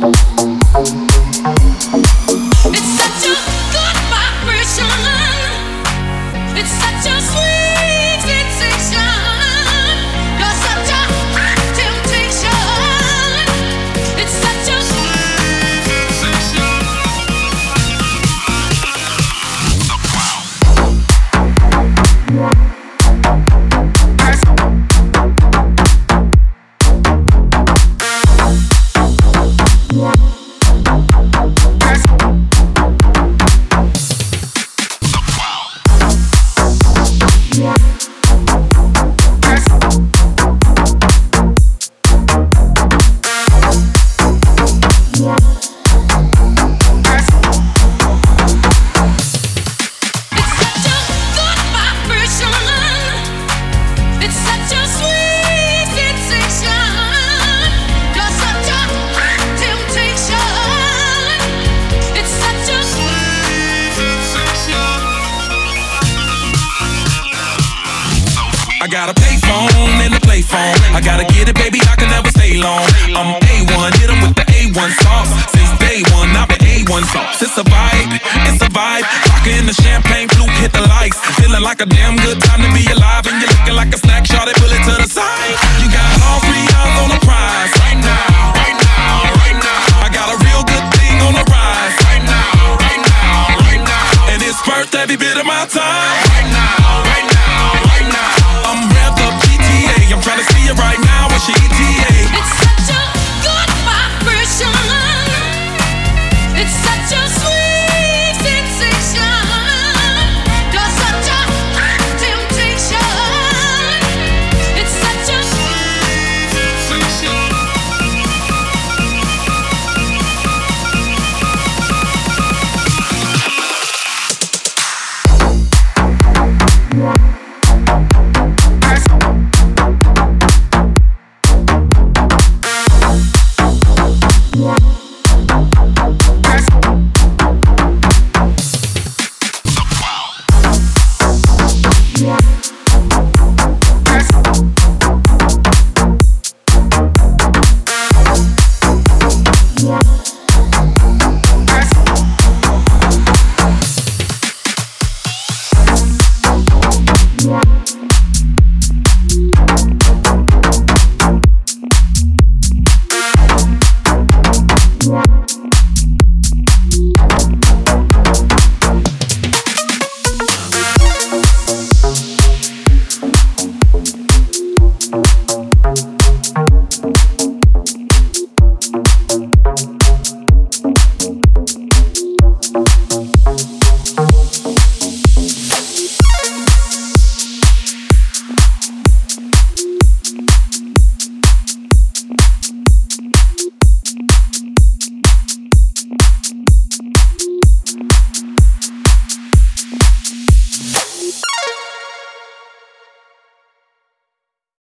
Thank got a payphone and a play phone. I gotta get it, baby, I can never stay long. I'm A1, hit 'em with the A1 sauce. Since day one, I've been A1 sauce. It's a vibe, it's a vibe. Rockin' the champagne flute, hit the lights. Feeling like a damn good time to be alive. And you're looking like a snack, shot pull it to the side. You got all three eyes on the prize. Right now, right now, right now. I got a real good thing on the rise. Right now, right now, right now. And it's worth every bit of my time. Yeah.